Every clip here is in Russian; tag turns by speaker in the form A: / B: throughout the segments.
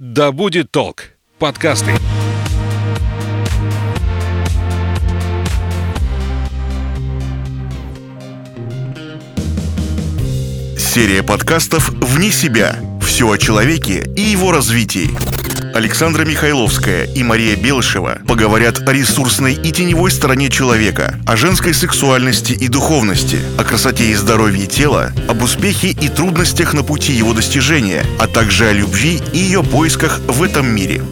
A: «Да будет толк» подкасты.
B: Серия подкастов «Вне себя». Все о человеке и его развитии. Александра Михайловская и Мария Белышева поговорят о ресурсной и теневой стороне человека, о женской сексуальности и духовности, о красоте и здоровье тела, об успехе и трудностях на пути его достижения, а также о любви и ее поисках в этом мире.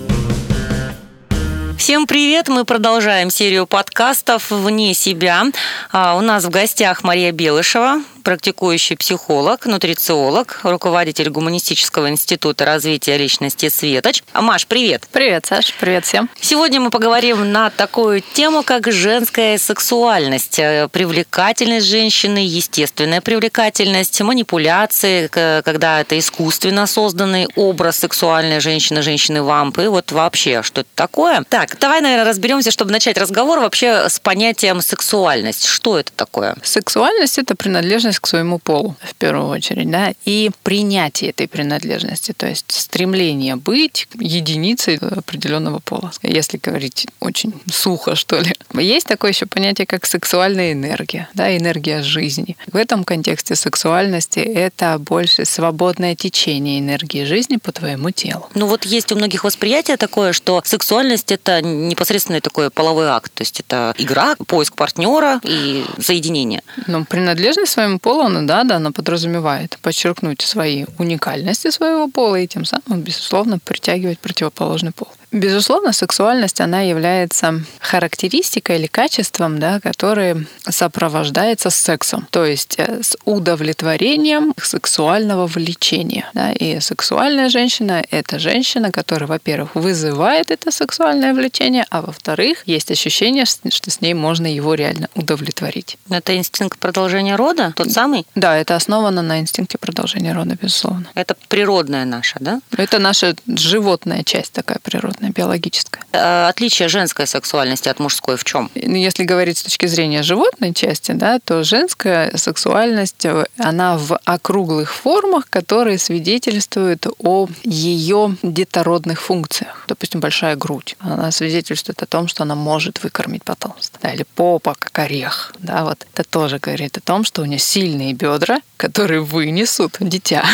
C: Всем привет! Мы продолжаем серию подкастов «Вне себя». А, у нас в гостях Мария Белышева, практикующий психолог, нутрициолог, руководитель Гуманистического института развития личности «Светоч». Маш, привет!
D: Привет, Саш, привет всем!
C: Сегодня мы поговорим на такую тему, как женская сексуальность, э, привлекательность женщины, естественная привлекательность, манипуляции, когда это искусственно созданный образ сексуальной женщины, женщины-вампы, вот вообще, что это такое. Так, давай, наверное, разберемся, чтобы начать разговор вообще с понятием сексуальность. Что это такое?
D: Сексуальность – это принадлежность принадлежность к своему полу, в первую очередь, да, и принятие этой принадлежности, то есть стремление быть единицей определенного пола. Если говорить очень сухо, что ли. Есть такое еще понятие, как сексуальная энергия, да, энергия жизни. В этом контексте сексуальности это больше свободное течение энергии жизни по твоему телу.
C: Ну вот есть у многих восприятие такое, что сексуальность это непосредственно такой половой акт, то есть это игра, поиск партнера и соединение.
D: Ну, принадлежность своему пола, ну да, да, она подразумевает подчеркнуть свои уникальности своего пола и тем самым, безусловно, притягивать противоположный пол. Безусловно, сексуальность, она является характеристикой или качеством, да, который сопровождается сексом, то есть э, с удовлетворением сексуального влечения. Да, и сексуальная женщина — это женщина, которая, во-первых, вызывает это сексуальное влечение, а во-вторых, есть ощущение, что с ней можно его реально удовлетворить.
C: Это инстинкт продолжения рода, тот самый?
D: Да, это основано на инстинкте продолжения рода, безусловно.
C: Это природная наша, да?
D: Это наша животная часть такая природная животное, биологическое.
C: Э, отличие женской сексуальности от мужской в чем?
D: Ну, если говорить с точки зрения животной части, да, то женская сексуальность, э, она в округлых формах, которые свидетельствуют о ее детородных функциях. Допустим, большая грудь. Она свидетельствует о том, что она может выкормить потомство. Да, или попа, как орех. Да, вот это тоже говорит о том, что у нее сильные бедра, которые вынесут дитя.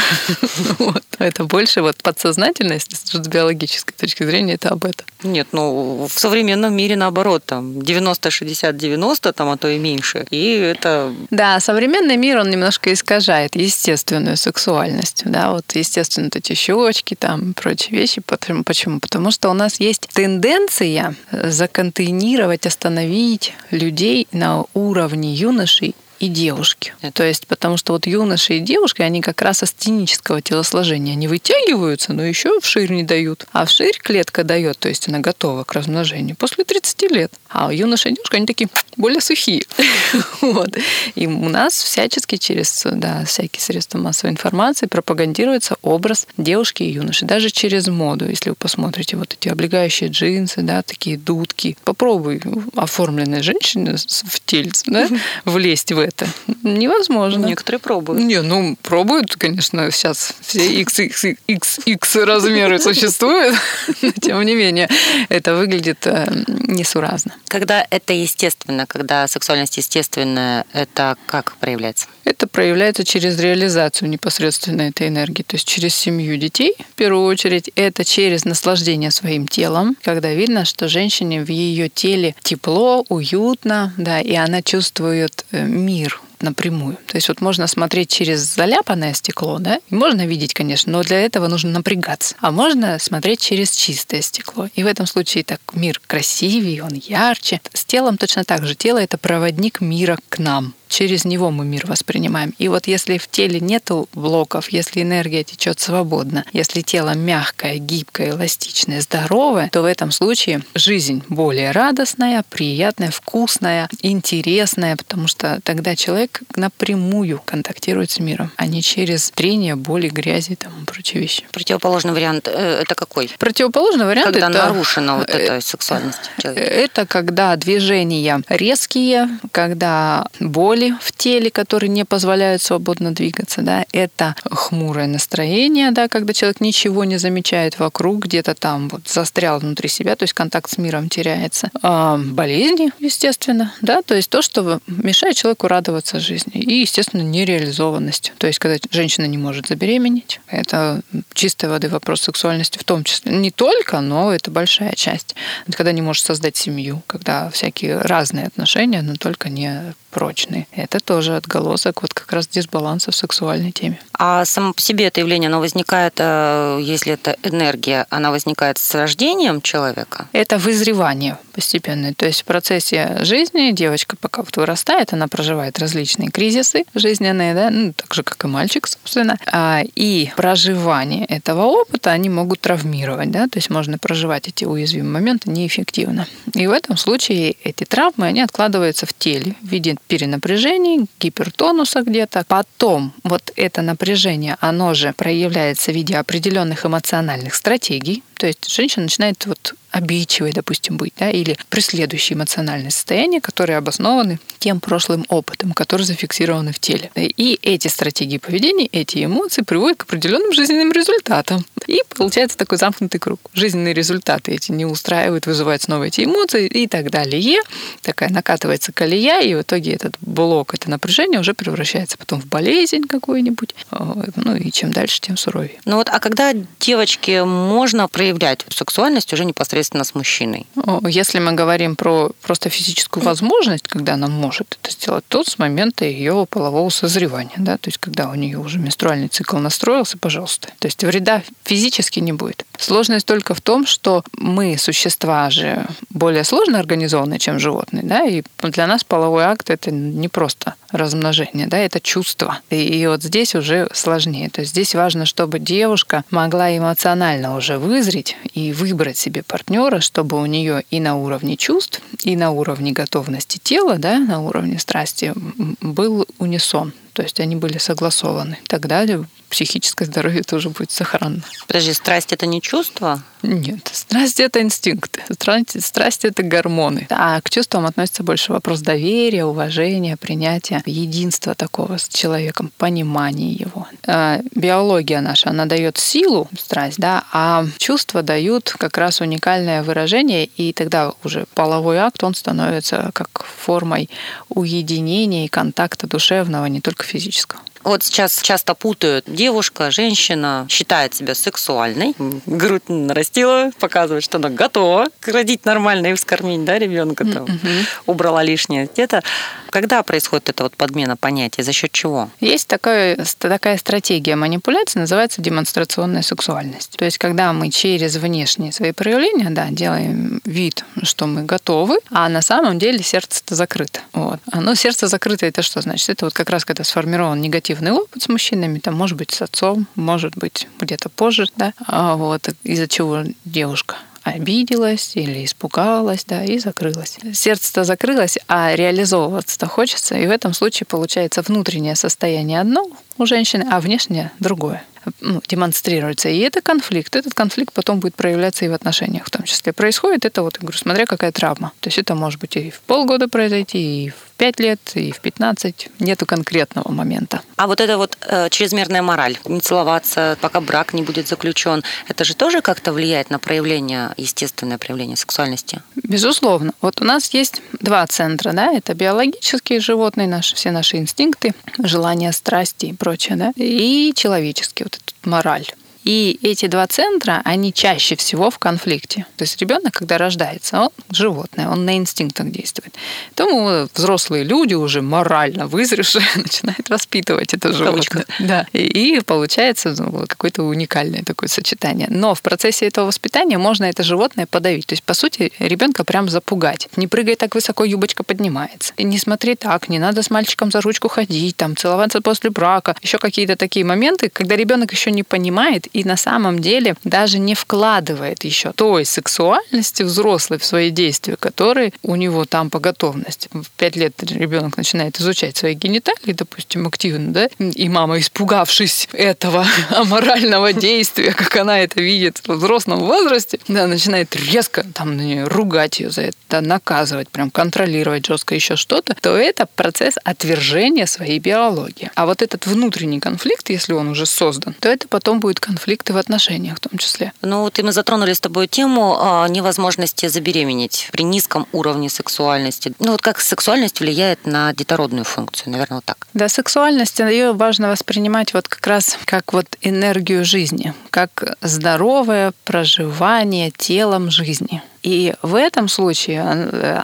D: Это больше вот подсознательность с биологической точки зрения это об этом.
C: Нет, ну в современном мире наоборот, там 90-60-90, там, а то и меньше. И это...
D: Да, современный мир, он немножко искажает естественную сексуальность. Да, вот естественно, эти щечки, там, прочие вещи. Почему? Почему? Потому что у нас есть тенденция законтейнировать, остановить людей на уровне юношей и девушки. То есть, потому что вот юноши и девушки, они как раз астенического телосложения. Они вытягиваются, но еще вширь не дают. А вширь клетка дает, то есть она готова к размножению после 30 лет. А юноша и девушка, они такие более сухие. вот. И у нас всячески через да, всякие средства массовой информации пропагандируется образ девушки и юноши. Даже через моду, если вы посмотрите вот эти облегающие джинсы, да, такие дудки. Попробуй оформленной женщине в тельце, да, влезть в это. Невозможно.
C: Некоторые пробуют.
D: Не, ну, пробуют, конечно, сейчас все XXX размеры существуют, но тем не менее, это выглядит э, несуразно.
C: Когда это естественно, когда сексуальность естественная, это как проявляется?
D: Это проявляется через реализацию непосредственно этой энергии, то есть через семью детей, в первую очередь, это через наслаждение своим телом, когда видно, что женщине в ее теле тепло, уютно, да, и она чувствует э, мир, напрямую. То есть вот можно смотреть через заляпанное стекло, да, и можно видеть, конечно, но для этого нужно напрягаться. А можно смотреть через чистое стекло. И в этом случае так мир красивее, он ярче. С телом точно так же. Тело — это проводник мира к нам через него мы мир воспринимаем. И вот если в теле нету блоков, если энергия течет свободно, если тело мягкое, гибкое, эластичное, здоровое, то в этом случае жизнь более радостная, приятная, вкусная, интересная, потому что тогда человек напрямую контактирует с миром, а не через трение, боли, грязи и тому прочие вещи.
C: Противоположный вариант э, это какой?
D: Противоположный вариант
C: когда
D: это...
C: нарушена вот эта сексуальность человека.
D: Это когда движения резкие, когда боль боли в теле, которые не позволяют свободно двигаться, да, это хмурое настроение, да, когда человек ничего не замечает вокруг, где-то там вот застрял внутри себя, то есть контакт с миром теряется. А болезни, естественно, да, то есть то, что мешает человеку радоваться жизни. И, естественно, нереализованность. То есть, когда женщина не может забеременеть, это чистой воды вопрос сексуальности в том числе. Не только, но это большая часть. Когда не может создать семью, когда всякие разные отношения, но только не прочные. Это тоже отголосок вот как раз дисбаланса в сексуальной теме.
C: А само по себе это явление, оно возникает, э, если это энергия, она возникает с рождением человека?
D: Это вызревание постепенное. То есть в процессе жизни девочка пока вот вырастает, она проживает различные кризисы жизненные, да, ну, так же, как и мальчик, собственно. А, и проживание этого опыта они могут травмировать, да, то есть можно проживать эти уязвимые моменты неэффективно. И в этом случае эти травмы, они откладываются в теле в виде перенапряжений, гипертонуса где-то. Потом вот это напряжение, оно же проявляется в виде определенных эмоциональных стратегий. То есть женщина начинает вот обидчивой, допустим, быть, да, или преследующие эмоциональные состояния, которые обоснованы тем прошлым опытом, который зафиксированы в теле. И эти стратегии поведения, эти эмоции приводят к определенным жизненным результатам. И получается такой замкнутый круг. Жизненные результаты эти не устраивают, вызывают снова эти эмоции и так далее. Такая накатывается колея, и в итоге этот блок, это напряжение уже превращается потом в болезнь какую-нибудь. Ну и чем дальше, тем суровее.
C: Ну вот, а когда девочке можно проявлять сексуальность уже непосредственно с мужчиной?
D: Если мы говорим про просто физическую возможность, когда она может это сделать, то с момента ее полового созревания, да, то есть когда у нее уже менструальный цикл настроился, пожалуйста. То есть вреда физически не будет. Сложность только в том, что мы существа же более сложно организованы, чем животные, да, и для нас половой акт это не просто размножение, да, это чувство. И, и вот здесь уже сложнее. То есть здесь важно, чтобы девушка могла эмоционально уже вызреть и выбрать себе партнера, чтобы у нее и на уровне чувств, и на уровне готовности тела, да, на уровне страсти был унисон. То есть они были согласованы. Тогда психическое здоровье тоже будет сохранно.
C: Подожди, страсть это не чувство?
D: Нет, страсть это инстинкт, страсть, страсть это гормоны. А к чувствам относится больше вопрос доверия, уважения, принятия, единства такого с человеком, понимания его. А биология наша, она дает силу, страсть, да, а чувства дают как раз уникальное выражение, и тогда уже половой акт, он становится как формой уединения и контакта душевного, не только физического.
C: Вот сейчас часто путают девушка, женщина считает себя сексуальной, грудь нарастила, показывает, что она готова родить нормально и вскормить, да, ребенка там, mm-hmm. убрала лишнее где-то. Когда происходит эта вот подмена понятий, за счет чего?
D: Есть такая, такая стратегия манипуляции, называется демонстрационная сексуальность. То есть, когда мы через внешние свои проявления, да, делаем вид, что мы готовы, а на самом деле сердце-то закрыто. Вот. А, ну, сердце закрыто, это что значит? Это вот как раз когда сформирован негативный опыт с мужчинами, там, может быть, с отцом, может быть, где-то позже, да, а вот, из-за чего девушка обиделась или испугалась, да, и закрылась. Сердце-то закрылось, а реализовываться-то хочется, и в этом случае получается внутреннее состояние одно у женщины, а внешнее другое ну, демонстрируется. И это конфликт. Этот конфликт потом будет проявляться и в отношениях в том числе. Происходит это, вот, я говорю, смотря какая травма. То есть это может быть и в полгода произойти, и в 5 лет, и в 15. Нету конкретного момента.
C: А вот это вот э, чрезмерная мораль, не целоваться, пока брак не будет заключен, это же тоже как-то влияет на проявление, естественное проявление сексуальности?
D: Безусловно. Вот у нас есть два центра, да, это биологические животные, наши, все наши инстинкты, желания, страсти и прочее, да, и человеческие, вот этот мораль. И эти два центра, они чаще всего в конфликте. То есть ребенок, когда рождается, он животное, он на инстинктах действует. Поэтому взрослые люди уже морально вызревшие начинают воспитывать это животное. Да. И, и получается ну, какое-то уникальное такое сочетание. Но в процессе этого воспитания можно это животное подавить. То есть, по сути, ребенка прям запугать. Не прыгай так высоко, юбочка поднимается. И не смотри так, не надо с мальчиком за ручку ходить, там, целоваться после брака. Еще какие-то такие моменты, когда ребенок еще не понимает и на самом деле даже не вкладывает еще той сексуальности взрослой в свои действия, которые у него там по готовности. В пять лет ребенок начинает изучать свои гениталии, допустим, активно, да, и мама, испугавшись этого аморального действия, как она это видит в взрослом возрасте, да, начинает резко там на нее ругать ее за это, наказывать, прям контролировать жестко еще что-то, то это процесс отвержения своей биологии. А вот этот внутренний конфликт, если он уже создан, то это потом будет конфликты в отношениях в том числе.
C: Ну вот и мы затронули с тобой тему а, невозможности забеременеть при низком уровне сексуальности. Ну вот как сексуальность влияет на детородную функцию, наверное, вот так.
D: Да, сексуальность, ее важно воспринимать вот как раз как вот энергию жизни, как здоровое проживание телом жизни. И в этом случае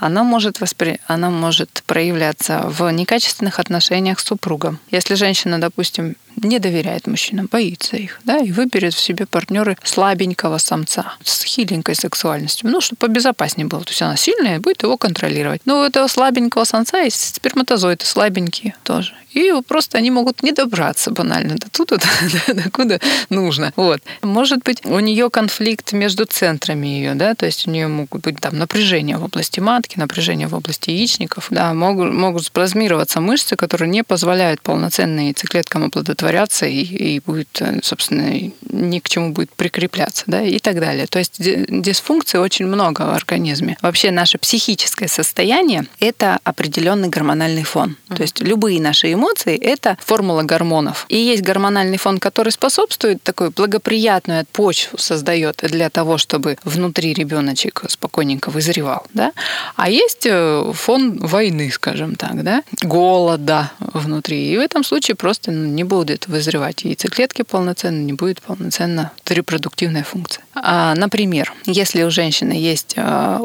D: она может, воспри... она может проявляться в некачественных отношениях с супругом. Если женщина, допустим, не доверяет мужчинам, боится их, да, и выберет в себе партнеры слабенького самца с хиленькой сексуальностью, ну, чтобы побезопаснее было. То есть она сильная, будет его контролировать. Но у этого слабенького самца есть сперматозоиды слабенькие тоже. И просто они могут не добраться банально до туда, до, куда нужно. Вот. Может быть, у нее конфликт между центрами ее, да, то есть у нее могут быть там напряжение в области матки, напряжение в области яичников, да, могут, могут спазмироваться мышцы, которые не позволяют полноценно яйцеклеткам оплодотворяться и, и будет, собственно, ни к чему будет прикрепляться, да, и так далее. То есть дисфункций очень много в организме. Вообще наше психическое состояние – это определенный гормональный фон. То есть любые наши эмоции эмоций – это формула гормонов. И есть гормональный фон, который способствует такой благоприятную почву создает для того, чтобы внутри ребеночек спокойненько вызревал. Да? А есть э, фон войны, скажем так, да? голода внутри. И в этом случае просто ну, не будет вызревать яйцеклетки полноценно, не будет полноценно репродуктивная функция. А, например, если у женщины есть э,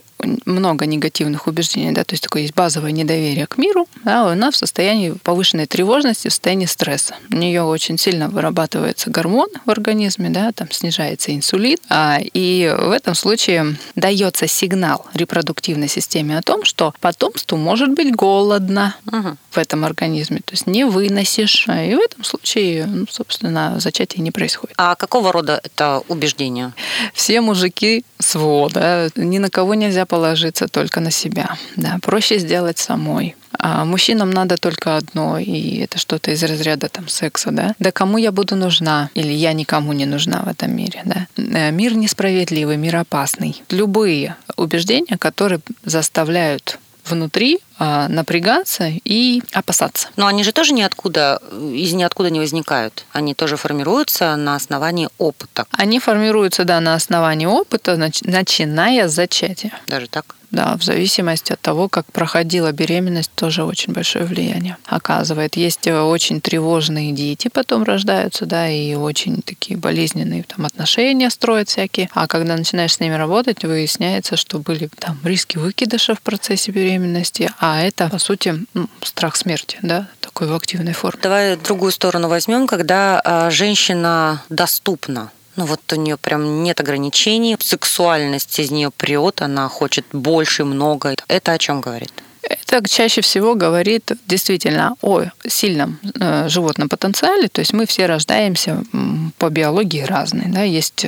D: много негативных убеждений, да, то есть такое есть базовое недоверие к миру, да, она в состоянии повышенной тревожности, в состоянии стресса. У нее очень сильно вырабатывается гормон в организме, да, там снижается инсулин, а, и в этом случае дается сигнал репродуктивной системе о том, что потомству может быть голодно угу. в этом организме, то есть не выносишь, и в этом случае, ну, собственно, зачатие не происходит.
C: А какого рода это убеждение?
D: Все мужики СВО, да, ни на кого нельзя положиться только на себя. Да, проще сделать самой. А мужчинам надо только одно, и это что-то из разряда там секса, да? Да кому я буду нужна? Или я никому не нужна в этом мире, да? Э, мир несправедливый, мир опасный. Любые убеждения, которые заставляют внутри напрягаться и опасаться.
C: Но они же тоже ниоткуда, из ниоткуда не возникают. Они тоже формируются на основании опыта.
D: Они формируются, да, на основании опыта, начиная с зачатия.
C: Даже так?
D: Да, в зависимости от того, как проходила беременность, тоже очень большое влияние оказывает. Есть э, очень тревожные дети, потом рождаются, да, и очень такие болезненные там отношения строят всякие. А когда начинаешь с ними работать, выясняется, что были там риски выкидыша в процессе беременности, а это, по сути, ну, страх смерти, да, такой в активной форме.
C: Давай другую сторону возьмем, когда а, женщина доступна ну вот у нее прям нет ограничений, сексуальность из нее прет, она хочет больше, много. Это о чем говорит?
D: Это чаще всего говорит действительно о сильном э, животном потенциале. То есть мы все рождаемся по биологии разные. Да? Есть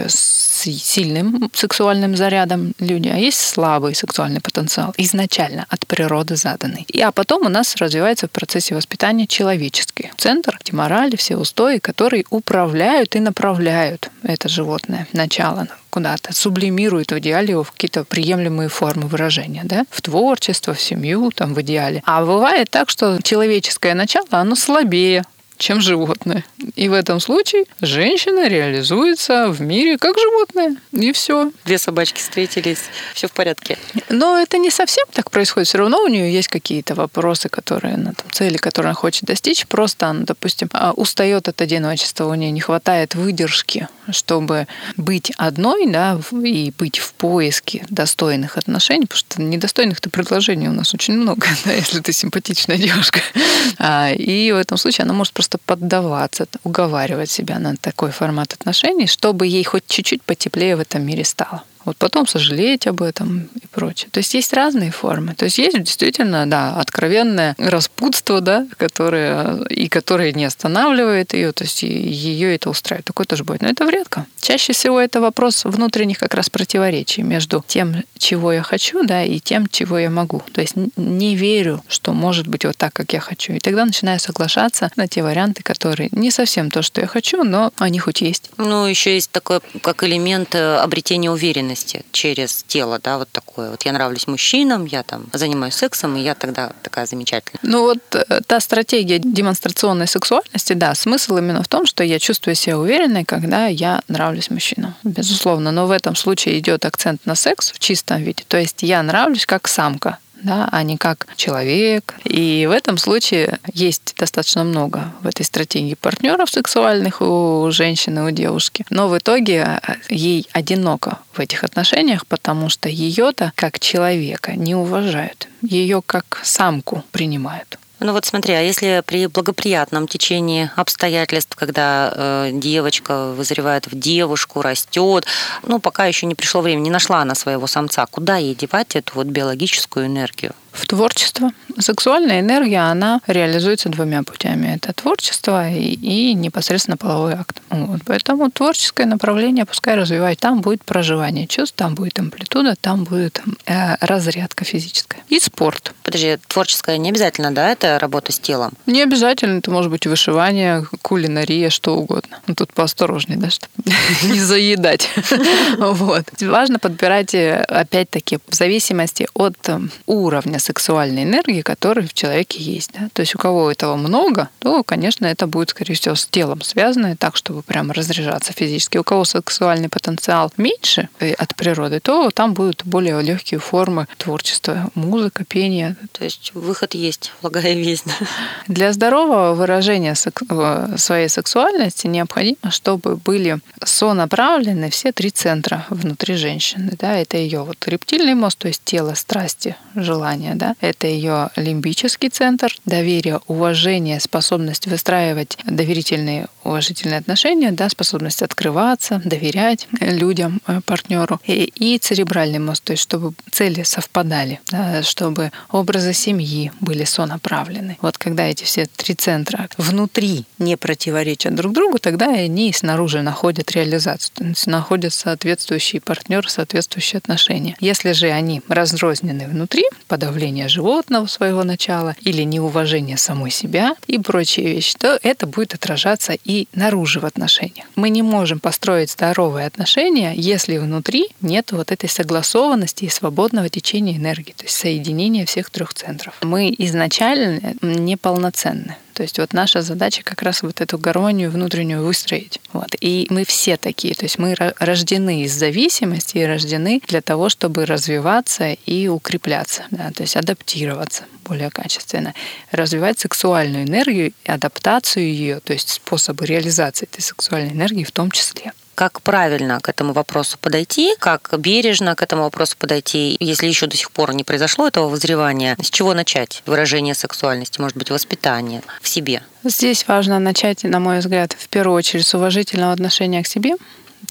D: с сильным сексуальным зарядом люди, а есть слабый сексуальный потенциал, изначально от природы заданный. И, а потом у нас развивается в процессе воспитания человеческий центр, эти морали, все устои, которые управляют и направляют это животное начало куда-то, сублимирует в идеале его в какие-то приемлемые формы выражения, да, в творчество, в семью, там, в идеале. А бывает так, что человеческое начало, оно слабее чем животное. И в этом случае женщина реализуется в мире как животное. И все.
C: Две собачки встретились, все в порядке.
D: Но это не совсем так происходит. Все равно у нее есть какие-то вопросы, которые она там, цели, которые она хочет достичь. Просто она, допустим, а, устает от одиночества, у нее не хватает выдержки, чтобы быть одной, да, и быть в поиске достойных отношений, потому что недостойных-то предложений у нас очень много, да, если ты симпатичная девушка. А, и в этом случае она может просто просто поддаваться, уговаривать себя на такой формат отношений, чтобы ей хоть чуть-чуть потеплее в этом мире стало. Вот потом сожалеть об этом и прочее. То есть есть разные формы. То есть есть действительно, да, откровенное распутство, да, которое и которое не останавливает ее, то есть ее это устраивает. Такое тоже будет. Но это редко. Чаще всего это вопрос внутренних как раз противоречий между тем, чего я хочу, да, и тем, чего я могу. То есть не верю, что может быть вот так, как я хочу. И тогда начинаю соглашаться на те варианты, которые не совсем то, что я хочу, но они хоть есть.
C: Ну, еще есть такой, как элемент э, обретения уверенности через тело, да, вот такое. Вот я нравлюсь мужчинам, я там занимаюсь сексом, и я тогда такая замечательная.
D: Ну вот э, та стратегия демонстрационной сексуальности, да, смысл именно в том, что я чувствую себя уверенной, когда я нравлюсь мужчинам, безусловно. Но в этом случае идет акцент на секс в чистом виде. То есть я нравлюсь как самка, да, а не как человек. И в этом случае есть достаточно много в этой стратегии партнеров сексуальных у женщины, у девушки. Но в итоге э, ей одиноко в этих отношениях, потому что ее-то как человека не уважают. Ее как самку принимают.
C: Ну вот смотри, а если при благоприятном течении обстоятельств, когда э, девочка вызревает в девушку, растет, ну пока еще не пришло время, не нашла она своего самца, куда ей девать эту вот биологическую энергию?
D: В творчество. Сексуальная энергия, она реализуется двумя путями. Это творчество и, и непосредственно половой акт. Вот. Поэтому творческое направление пускай развивать. Там будет проживание чувств, там будет амплитуда, там будет э, разрядка физическая. И спорт.
C: Подожди, творческое не обязательно, да, это работа с телом?
D: Не обязательно. Это может быть вышивание, кулинария, что угодно. Ну, тут поосторожней, да, чтобы не заедать. Вот. Важно подбирать, э, опять-таки, в зависимости от э, уровня сексуальной энергии, которая в человеке есть. Да? То есть у кого этого много, то, конечно, это будет, скорее всего, с телом связано, так, чтобы прямо разряжаться физически. У кого сексуальный потенциал меньше э, от природы, то там будут более легкие формы творчества, музыка, пение.
C: То есть выход есть, благая весть.
D: Для здорового выражения своей сексуальности необходимо, чтобы были сонаправлены все три центра внутри женщины. Да? Это ее вот рептильный мозг, то есть тело, страсти, желания, сознания. Да? Это ее лимбический центр, доверие, уважение, способность выстраивать доверительные, уважительные отношения, да, способность открываться, доверять людям, э, партнеру. И, и церебральный мозг, то есть чтобы цели совпадали, да, чтобы образы семьи были сонаправлены. Вот когда эти все три центра внутри не противоречат друг другу, тогда они снаружи находят реализацию, то есть находят соответствующий партнер, соответствующие отношения. Если же они разрознены внутри, подавление животного своего начала или неуважение самой себя и прочие вещи, то это будет отражаться и наружу в отношениях. Мы не можем построить здоровые отношения, если внутри нет вот этой согласованности и свободного течения энергии, то есть соединения всех трех центров. Мы изначально неполноценны. То есть вот наша задача как раз вот эту гармонию внутреннюю выстроить. Вот. И мы все такие. То есть мы рождены из зависимости и рождены для того, чтобы развиваться и укрепляться. Да? То есть адаптироваться более качественно. Развивать сексуальную энергию, адаптацию ее, то есть способы реализации этой сексуальной энергии в том числе
C: как правильно к этому вопросу подойти, как бережно к этому вопросу подойти, если еще до сих пор не произошло этого возревания, с чего начать? Выражение сексуальности, может быть, воспитание в себе?
D: Здесь важно начать, на мой взгляд, в первую очередь с уважительного отношения к себе,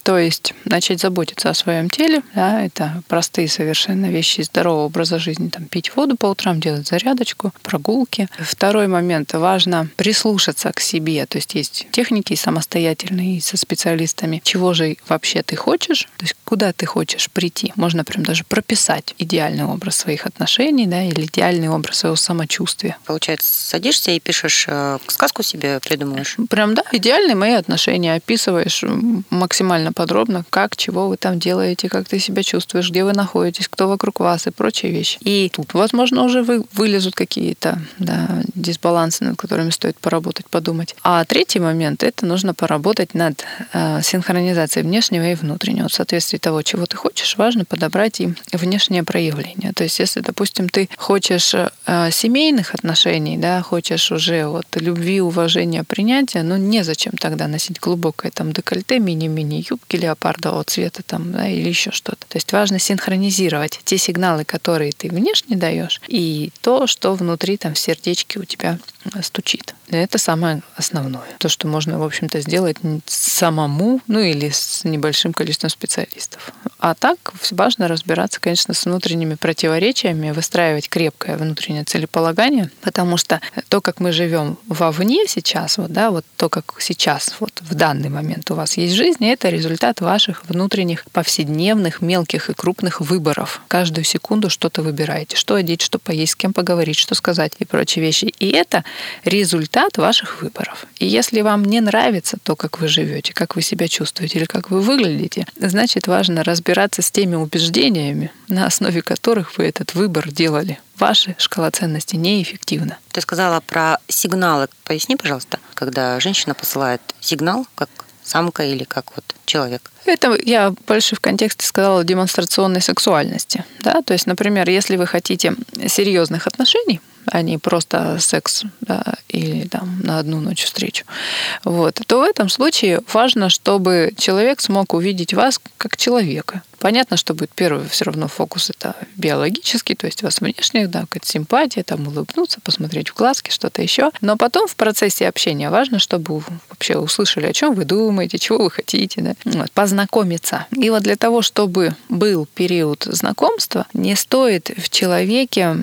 D: то есть начать заботиться о своем теле, да, это простые совершенно вещи здорового образа жизни, там пить воду по утрам, делать зарядочку, прогулки. Второй момент, важно прислушаться к себе, то есть есть техники самостоятельные со специалистами, чего же вообще ты хочешь, то есть куда ты хочешь прийти. Можно прям даже прописать идеальный образ своих отношений, да, или идеальный образ своего самочувствия.
C: Получается, садишься и пишешь э, сказку себе придумываешь?
D: Прям, да, идеальные мои отношения описываешь максимально максимально подробно, как, чего вы там делаете, как ты себя чувствуешь, где вы находитесь, кто вокруг вас и прочие вещи. И тут, возможно, уже вы, вылезут какие-то да, дисбалансы, над которыми стоит поработать, подумать. А третий момент — это нужно поработать над э, синхронизацией внешнего и внутреннего. В соответствии того, чего ты хочешь, важно подобрать и внешнее проявление. То есть, если, допустим, ты хочешь э, семейных отношений, да, хочешь уже вот любви, уважения, принятия, ну, незачем тогда носить глубокое там декольте, мини-мини юбки леопардового цвета там, да, или еще что-то. То есть важно синхронизировать те сигналы, которые ты внешне даешь, и то, что внутри там в сердечке у тебя стучит. Это самое основное. То, что можно, в общем-то, сделать самому, ну или с небольшим количеством специалистов. А так важно разбираться, конечно, с внутренними противоречиями, выстраивать крепкое внутреннее целеполагание, потому что то, как мы живем вовне сейчас, вот, да, вот то, как сейчас, вот в данный момент у вас есть жизнь, это результат ваших внутренних повседневных мелких и крупных выборов. Каждую секунду что-то выбираете, что одеть, что поесть, с кем поговорить, что сказать и прочие вещи. И это результат ваших выборов. И если вам не нравится то, как вы живете, как вы себя чувствуете или как вы выглядите, значит важно разбираться с теми убеждениями, на основе которых вы этот выбор делали. Ваша шкала ценностей неэффективна.
C: Ты сказала про сигналы. Поясни, пожалуйста, когда женщина посылает сигнал, как самка или как вот человек?
D: Это я больше в контексте сказала демонстрационной сексуальности. Да? То есть, например, если вы хотите серьезных отношений, а не просто секс да, или там на одну ночь встречу, вот, то в этом случае важно, чтобы человек смог увидеть вас как человека. Понятно, что будет первый все равно фокус это биологический, то есть вас внешне, да, какая-то симпатия, там улыбнуться, посмотреть в глазки, что-то еще. Но потом в процессе общения важно, чтобы вообще услышали, о чем вы думаете, чего вы хотите, да, вот, познакомиться. И вот для того, чтобы был период знакомства, не стоит в человеке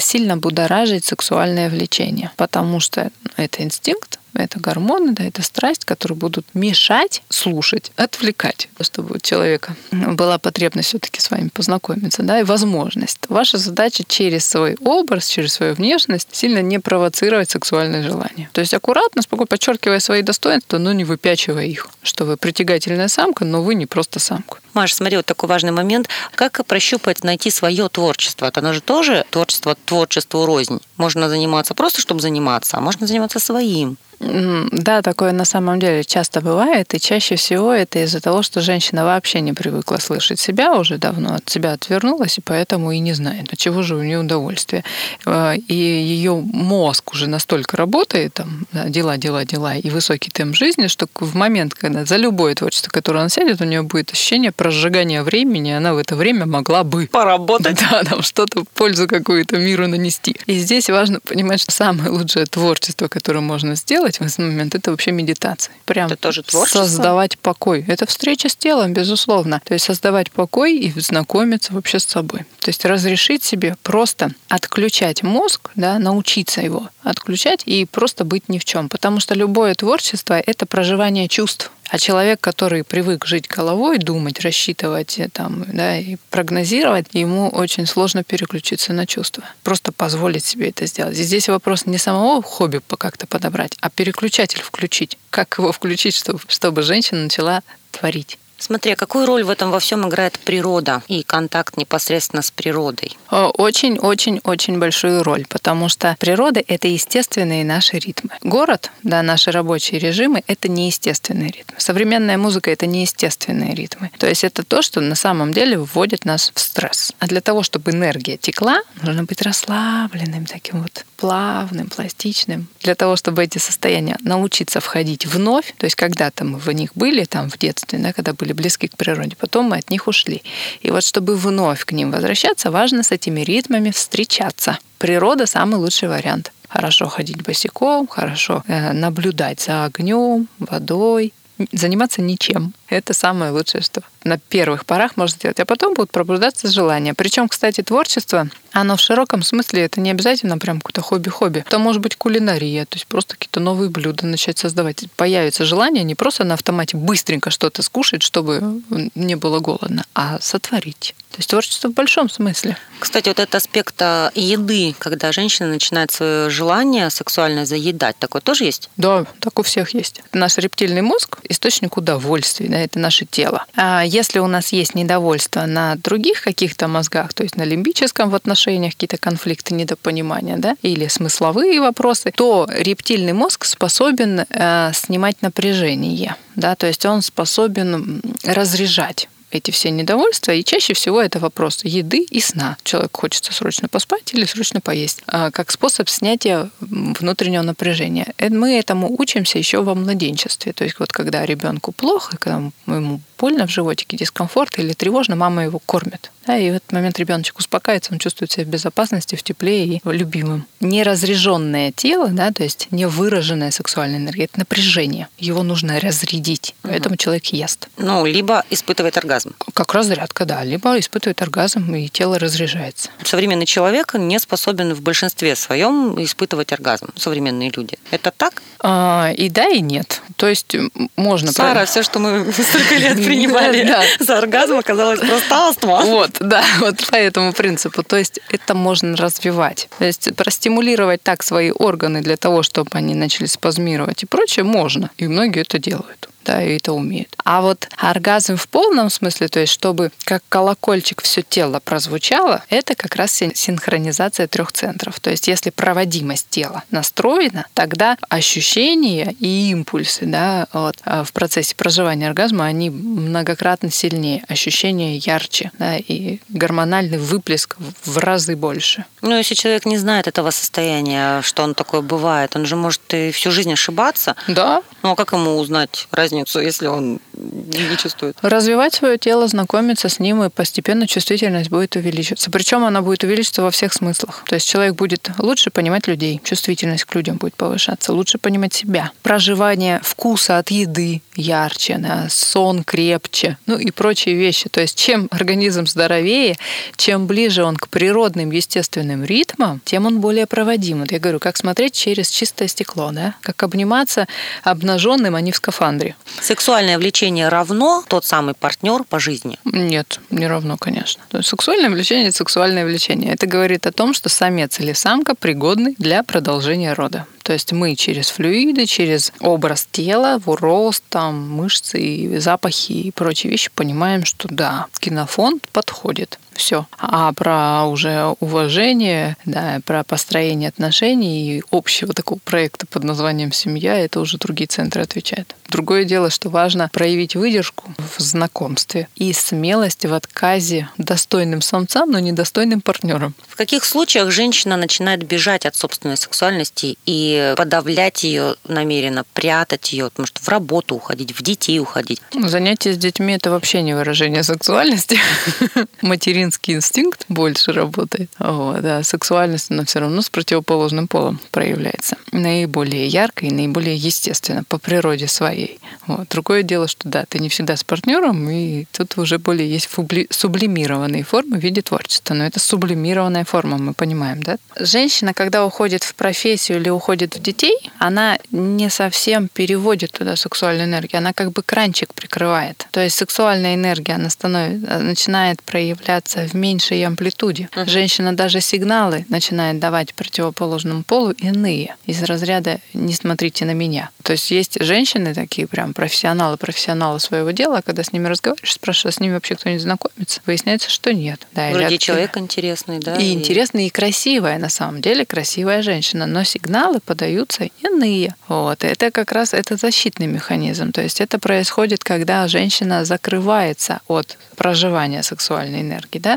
D: сильно будоражить сексуальное влечение, потому что это инстинкт, это гормоны, да, это страсть, которые будут мешать слушать, отвлекать, чтобы у человека была потребность все-таки с вами познакомиться, да, и возможность. Ваша задача через свой образ, через свою внешность сильно не провоцировать сексуальное желание. То есть аккуратно, спокойно подчеркивая свои достоинства, но не выпячивая их, что вы притягательная самка, но вы не просто самка.
C: Маша, смотри, вот такой важный момент. Как прощупать, найти свое творчество? Это оно же тоже творчество, творчеству рознь. Можно заниматься просто, чтобы заниматься, а можно заниматься своим.
D: Да, такое на самом деле часто бывает, и чаще всего это из-за того, что женщина вообще не привыкла слышать себя уже давно, от себя отвернулась, и поэтому и не знает, от чего же у нее удовольствие. Э, и ее мозг уже настолько работает, там, дела, дела, дела, и высокий темп жизни, что в момент, когда за любое творчество, которое она сядет, у нее будет ощущение прожигания времени, она в это время могла бы
C: поработать.
D: Да, там что-то пользу какую-то миру нанести. И здесь важно понимать, что самое лучшее творчество, которое можно сделать, делать в этот момент, это вообще медитация. Прям
C: это тоже творчество?
D: создавать покой. Это встреча с телом, безусловно. То есть создавать покой и знакомиться вообще с собой. То есть разрешить себе просто отключать мозг, да, научиться его отключать и просто быть ни в чем. Потому что любое творчество — это проживание чувств. А человек, который привык жить головой, думать, рассчитывать э, там, да, и прогнозировать, ему очень сложно переключиться на чувства. Просто позволить себе это сделать. И здесь вопрос не самого хобби как-то подобрать, а переключатель включить. Как его включить, чтобы, чтобы женщина начала творить.
C: Смотри, а какую роль в этом во всем играет природа и контакт непосредственно с природой?
D: Очень-очень-очень большую роль, потому что природа — это естественные наши ритмы. Город, да, наши рабочие режимы — это неестественные ритмы. Современная музыка — это неестественные ритмы. То есть это то, что на самом деле вводит нас в стресс. А для того, чтобы энергия текла, нужно быть расслабленным, таким вот плавным, пластичным. Для того, чтобы эти состояния научиться входить вновь, то есть когда-то мы в них были, там в детстве, да, когда были были близки к природе, потом мы от них ушли. И вот чтобы вновь к ним возвращаться, важно с этими ритмами встречаться. Природа самый лучший вариант. Хорошо ходить босиком, хорошо э, наблюдать за огнем, водой, заниматься ничем. Это самое лучшее, что на первых порах можно сделать. А потом будут пробуждаться желания. Причем, кстати, творчество, оно в широком смысле, это не обязательно прям какое-то хобби-хобби. Это может быть кулинария, то есть просто какие-то новые блюда начать создавать. Появится желание не просто на автомате быстренько что-то скушать, чтобы не было голодно, а сотворить. То есть творчество в большом смысле.
C: Кстати, вот этот аспект а, еды, когда женщина начинает свое желание сексуально заедать, такое тоже есть?
D: Да, так у всех есть. Наш рептильный мозг – источник удовольствия, да, это наше тело. А если у нас есть недовольство на других каких-то мозгах, то есть на лимбическом в отношениях какие-то конфликты, недопонимания, да, или смысловые вопросы, то рептильный мозг способен э, снимать напряжение, да, то есть он способен разряжать эти все недовольства, и чаще всего это вопрос еды и сна. Человек хочется срочно поспать или срочно поесть, а как способ снятия внутреннего напряжения. Э, мы этому учимся еще во младенчестве. То есть вот когда ребенку плохо, когда ему больно в животике, дискомфорт или тревожно, мама его кормит. Да, и в этот момент ребеночек успокаивается, он чувствует себя в безопасности, в тепле и любимым. Неразряженное тело, да, то есть невыраженная сексуальная энергия, это напряжение. Его нужно разрядить. Поэтому угу. человек ест.
C: Ну, либо испытывает оргазм.
D: Как разрядка, да. Либо испытывает оргазм, и тело разряжается.
C: Современный человек не способен в большинстве своем испытывать оргазм. Современные люди. Это так?
D: А, и да, и нет. То есть можно...
C: Сара, все, что мы столько лет принимали за оргазм, оказалось просто.
D: Вот, да, вот по этому принципу. То есть это можно развивать. То есть простимулировать так свои органы для того, чтобы они начали спазмировать и прочее, можно. И многие это делают да, и это умеют. А вот оргазм в полном смысле, то есть чтобы как колокольчик все тело прозвучало, это как раз синхронизация трех центров. То есть если проводимость тела настроена, тогда ощущения и импульсы да, вот, а в процессе проживания оргазма, они многократно сильнее, ощущения ярче, да, и гормональный выплеск в разы больше.
C: Ну, если человек не знает этого состояния, что он такое бывает, он же может и всю жизнь ошибаться.
D: Да.
C: Ну, а как ему узнать разницу? Разницу, если он не чувствует?
D: Развивать свое тело, знакомиться с ним, и постепенно чувствительность будет увеличиваться. Причем она будет увеличиваться во всех смыслах. То есть человек будет лучше понимать людей, чувствительность к людям будет повышаться, лучше понимать себя. Проживание вкуса от еды ярче, да, сон крепче, ну и прочие вещи. То есть чем организм здоровее, чем ближе он к природным естественным ритмам, тем он более проводим. Вот я говорю, как смотреть через чистое стекло, да? как обниматься обнаженным, а не в скафандре.
C: Сексуальное влечение равно тот самый партнер по жизни?
D: Нет, не равно, конечно. Сексуальное влечение – это сексуальное влечение. Это говорит о том, что самец или самка пригодны для продолжения рода. То есть мы через флюиды, через образ тела, рост, там, мышцы, и запахи и прочие вещи понимаем, что да, кинофонд подходит все. А про уже уважение, да, про построение отношений и общего такого проекта под названием «Семья» это уже другие центры отвечают. Другое дело, что важно проявить выдержку в знакомстве и смелость в отказе достойным самцам, но недостойным партнерам.
C: В каких случаях женщина начинает бежать от собственной сексуальности и подавлять ее намеренно, прятать ее, может, в работу уходить, в детей уходить?
D: Занятия с детьми это вообще не выражение сексуальности. Материн материнский инстинкт больше работает. Вот, а сексуальность, она все равно с противоположным полом проявляется. Наиболее ярко и наиболее естественно, по природе своей. Вот. Другое дело, что да, ты не всегда с партнером, и тут уже более есть сублимированные формы в виде творчества. Но это сублимированная форма, мы понимаем, да? Женщина, когда уходит в профессию или уходит в детей, она не совсем переводит туда сексуальную энергию, она как бы кранчик прикрывает. То есть сексуальная энергия, она становится, начинает проявляться в меньшей амплитуде. Uh-huh. Женщина даже сигналы начинает давать противоположному полу иные, из разряда «не смотрите на меня». То есть есть женщины такие прям профессионалы, профессионалы своего дела, когда с ними разговариваешь, спрашиваешь, с ними вообще кто-нибудь знакомится, выясняется, что нет.
C: Да, Вроде или человек интересный, да?
D: И, и интересный, и красивая, на самом деле, красивая женщина, но сигналы подаются иные. Вот. Это как раз это защитный механизм. То есть это происходит, когда женщина закрывается от проживания сексуальной энергии. Да?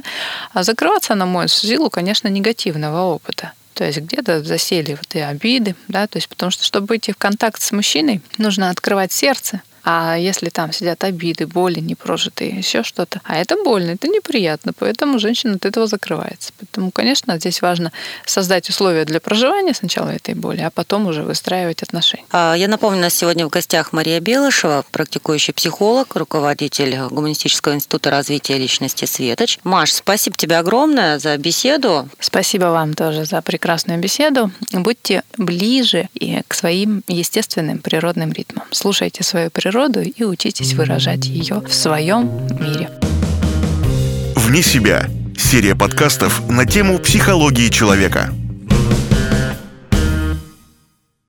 D: А закрываться она может в силу, конечно, негативного опыта. То есть где-то засели вот и обиды, да, то есть потому что, чтобы выйти в контакт с мужчиной, нужно открывать сердце, а если там сидят обиды, боли непрожитые, еще что-то, а это больно, это неприятно, поэтому женщина от этого закрывается. Поэтому, конечно, здесь важно создать условия для проживания сначала этой боли, а потом уже выстраивать отношения.
C: А, я напомню, у нас сегодня в гостях Мария Белышева, практикующий психолог, руководитель Гуманистического института развития личности Светоч. Маш, спасибо тебе огромное за беседу.
D: Спасибо вам тоже за прекрасную беседу. Будьте ближе и к своим естественным природным ритмам. Слушайте свою природу природу и учитесь выражать ее в своем мире.
B: Вне себя. Серия подкастов на тему психологии человека.